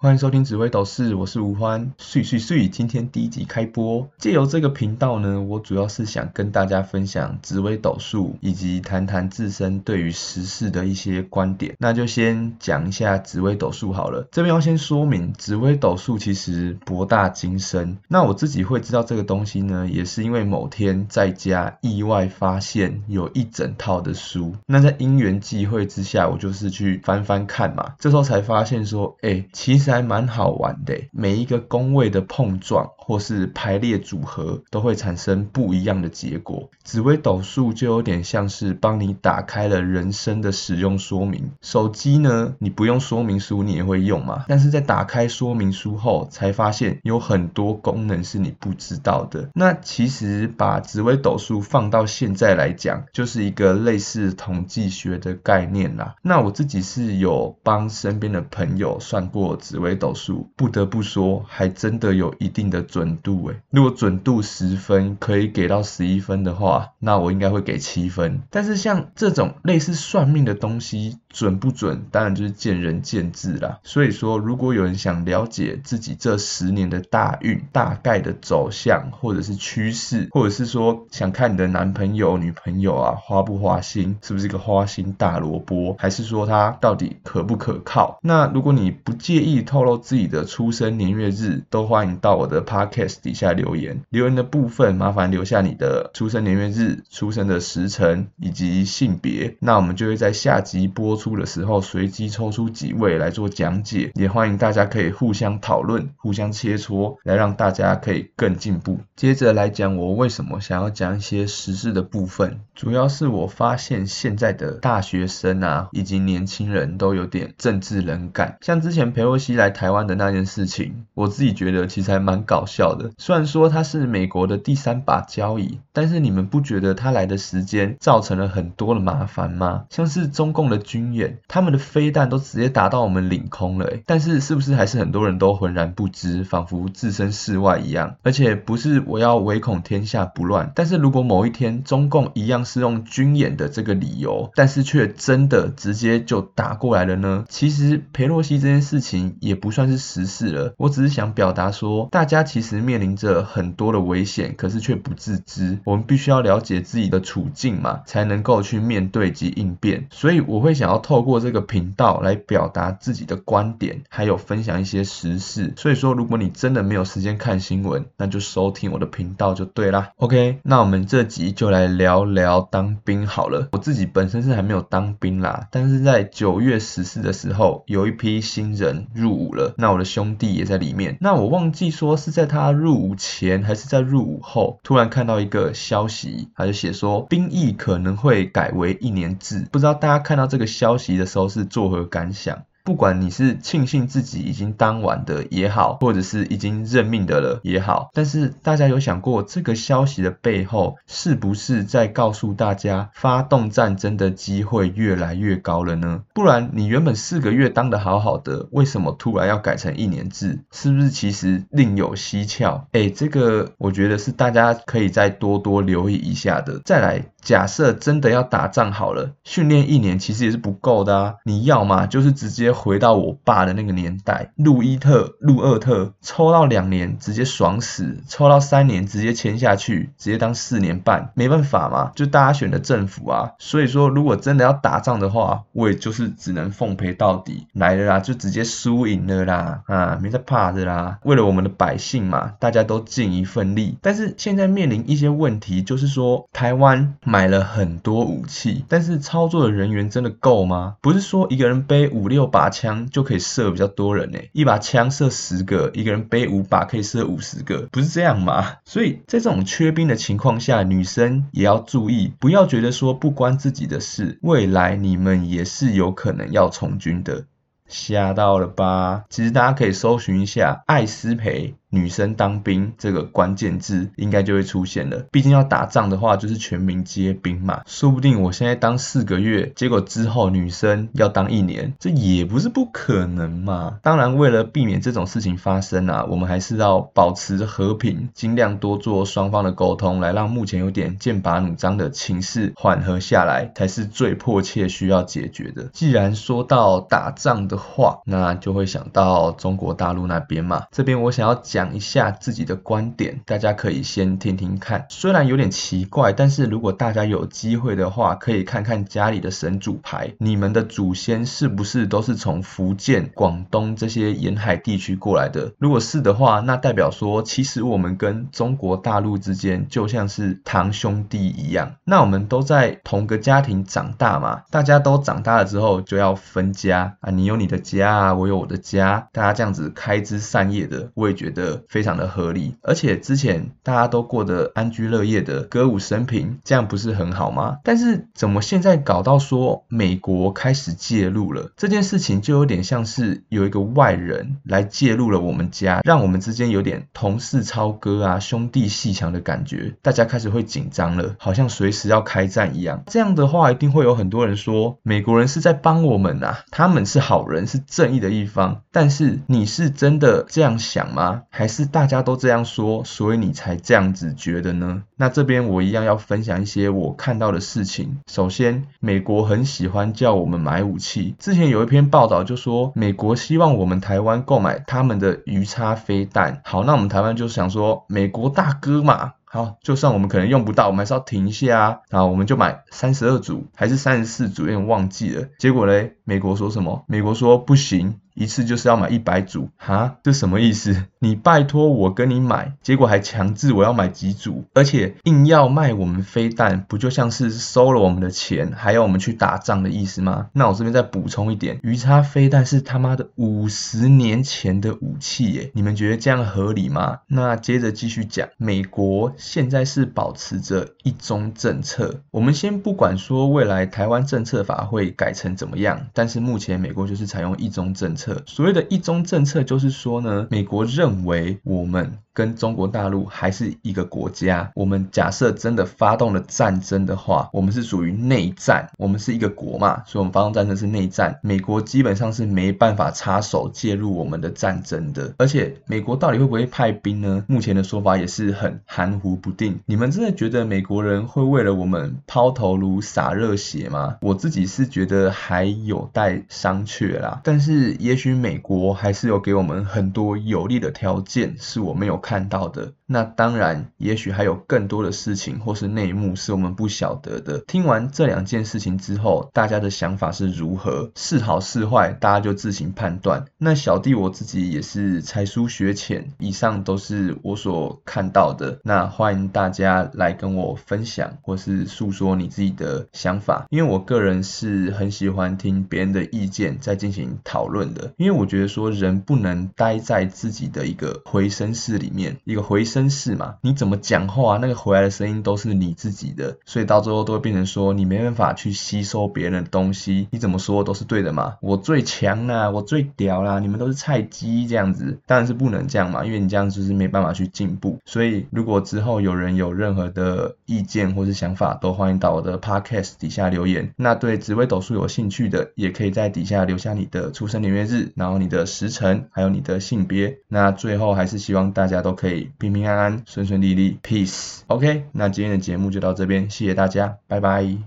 欢迎收听紫微斗士，我是吴欢。岁岁岁，今天第一集开播。借由这个频道呢，我主要是想跟大家分享紫微斗数，以及谈谈自身对于时事的一些观点。那就先讲一下紫微斗数好了。这边要先说明，紫微斗数其实博大精深。那我自己会知道这个东西呢，也是因为某天在家意外发现有一整套的书。那在因缘际会之下，我就是去翻翻看嘛。这时候才发现说，哎，其实。还蛮好玩的，每一个宫位的碰撞或是排列组合，都会产生不一样的结果。紫微斗数就有点像是帮你打开了人生的使用说明。手机呢，你不用说明书，你也会用嘛？但是在打开说明书后，才发现有很多功能是你不知道的。那其实把紫微斗数放到现在来讲，就是一个类似统计学的概念啦。那我自己是有帮身边的朋友算过紫。紫微斗数不得不说，还真的有一定的准度诶。如果准度十分可以给到十一分的话，那我应该会给七分。但是像这种类似算命的东西，准不准，当然就是见仁见智啦。所以说，如果有人想了解自己这十年的大运大概的走向，或者是趋势，或者是说想看你的男朋友、女朋友啊花不花心，是不是一个花心大萝卜，还是说他到底可不可靠？那如果你不介意。透露自己的出生年月日，都欢迎到我的 podcast 底下留言。留言的部分，麻烦留下你的出生年月日、出生的时辰以及性别。那我们就会在下集播出的时候，随机抽出几位来做讲解。也欢迎大家可以互相讨论、互相切磋，来让大家可以更进步。接着来讲，我为什么想要讲一些时事的部分，主要是我发现现在的大学生啊，以及年轻人都有点政治冷感，像之前裴洛西。来台湾的那件事情，我自己觉得其实还蛮搞笑的。虽然说他是美国的第三把交椅，但是你们不觉得他来的时间造成了很多的麻烦吗？像是中共的军演，他们的飞弹都直接打到我们领空了，但是是不是还是很多人都浑然不知，仿佛置身事外一样？而且不是我要唯恐天下不乱，但是如果某一天中共一样是用军演的这个理由，但是却真的直接就打过来了呢？其实裴洛西这件事情。也不算是时事了，我只是想表达说，大家其实面临着很多的危险，可是却不自知。我们必须要了解自己的处境嘛，才能够去面对及应变。所以我会想要透过这个频道来表达自己的观点，还有分享一些时事。所以说，如果你真的没有时间看新闻，那就收听我的频道就对啦。OK，那我们这集就来聊聊当兵好了。我自己本身是还没有当兵啦，但是在九月十四的时候，有一批新人入。伍了，那我的兄弟也在里面。那我忘记说是在他入伍前还是在入伍后，突然看到一个消息，他就写说兵役可能会改为一年制。不知道大家看到这个消息的时候是作何感想？不管你是庆幸自己已经当完的也好，或者是已经认命的了也好，但是大家有想过这个消息的背后是不是在告诉大家发动战争的机会越来越高了呢？不然你原本四个月当的好好的，为什么突然要改成一年制？是不是其实另有蹊跷？哎，这个我觉得是大家可以再多多留意一下的。再来，假设真的要打仗好了，训练一年其实也是不够的啊！你要嘛就是直接。回到我爸的那个年代，入一特、入二特，抽到两年直接爽死，抽到三年直接签下去，直接当四年半，没办法嘛，就大家选的政府啊。所以说，如果真的要打仗的话，我也就是只能奉陪到底，来了啦，就直接输赢了啦，啊，没在怕的啦。为了我们的百姓嘛，大家都尽一份力。但是现在面临一些问题，就是说台湾买了很多武器，但是操作的人员真的够吗？不是说一个人背五六百把。枪就可以射比较多人呢，一把枪射十个，一个人背五把可以射五十个，不是这样吗？所以在这种缺兵的情况下，女生也要注意，不要觉得说不关自己的事，未来你们也是有可能要从军的。吓到了吧？其实大家可以搜寻一下艾斯培女生当兵这个关键字应该就会出现了。毕竟要打仗的话，就是全民皆兵嘛。说不定我现在当四个月，结果之后女生要当一年，这也不是不可能嘛。当然，为了避免这种事情发生啊，我们还是要保持和平，尽量多做双方的沟通，来让目前有点剑拔弩张的情势缓和下来，才是最迫切需要解决的。既然说到打仗的话，那就会想到中国大陆那边嘛。这边我想要讲讲一下自己的观点，大家可以先听听看。虽然有点奇怪，但是如果大家有机会的话，可以看看家里的神主牌，你们的祖先是不是都是从福建、广东这些沿海地区过来的？如果是的话，那代表说，其实我们跟中国大陆之间就像是堂兄弟一样。那我们都在同个家庭长大嘛，大家都长大了之后就要分家啊，你有你的家啊，我有我的家，大家这样子开枝散叶的，我也觉得非常的合理。而且之前大家都过得安居乐业的，歌舞升平，这样不是很好吗？但是怎么现在搞到说美国开始介入了这件事情，就有点像是有一个外人来介入了我们家，让我们之间有点同事超哥啊，兄弟戏强的感觉，大家开始会紧张了，好像随时要开战一样。这样的话，一定会有很多人说美国人是在帮我们啊，他们是好人，是正义的一方。但是你是真的这样想吗？还是大家都这样说，所以你才这样子觉得呢？那这边我一样要分享一些我看到的事情。首先，美国很喜欢叫我们买武器。之前有一篇报道就说，美国希望我们台湾购买他们的鱼叉飞弹。好，那我们台湾就想说，美国大哥嘛，好，就算我们可能用不到，我们还是要停一下啊。然后我们就买三十二组还是三十四组，有点忘记了。结果嘞，美国说什么？美国说不行。一次就是要买一百组，哈，这什么意思？你拜托我跟你买，结果还强制我要买几组，而且硬要卖我们飞弹，不就像是收了我们的钱，还要我们去打仗的意思吗？那我这边再补充一点，鱼叉飞弹是他妈的五十年前的武器耶，你们觉得这样合理吗？那接着继续讲，美国现在是保持着一中政策，我们先不管说未来台湾政策法会改成怎么样，但是目前美国就是采用一中政策。所谓的一中政策，就是说呢，美国认为我们。跟中国大陆还是一个国家。我们假设真的发动了战争的话，我们是属于内战。我们是一个国嘛，所以我们发动战争是内战。美国基本上是没办法插手介入我们的战争的。而且美国到底会不会派兵呢？目前的说法也是很含糊不定。你们真的觉得美国人会为了我们抛头颅洒热血吗？我自己是觉得还有待商榷啦。但是也许美国还是有给我们很多有利的条件，是我没有。看到的。那当然，也许还有更多的事情或是内幕是我们不晓得的。听完这两件事情之后，大家的想法是如何？是好是坏，大家就自行判断。那小弟我自己也是才疏学浅，以上都是我所看到的。那欢迎大家来跟我分享，或是诉说你自己的想法。因为我个人是很喜欢听别人的意见，再进行讨论的。因为我觉得说人不能待在自己的一个回声室里面，一个回声。真是嘛？你怎么讲话啊，那个回来的声音都是你自己的，所以到最后都会变成说你没办法去吸收别人的东西。你怎么说都是对的嘛？我最强啦，我最屌啦，你们都是菜鸡这样子，当然是不能这样嘛，因为你这样就是没办法去进步。所以如果之后有人有任何的意见或是想法，都欢迎到我的 podcast 底下留言。那对紫微斗数有兴趣的，也可以在底下留下你的出生年月日，然后你的时辰，还有你的性别。那最后还是希望大家家都可以平平。安安顺顺利利，peace。OK，那今天的节目就到这边，谢谢大家，拜拜。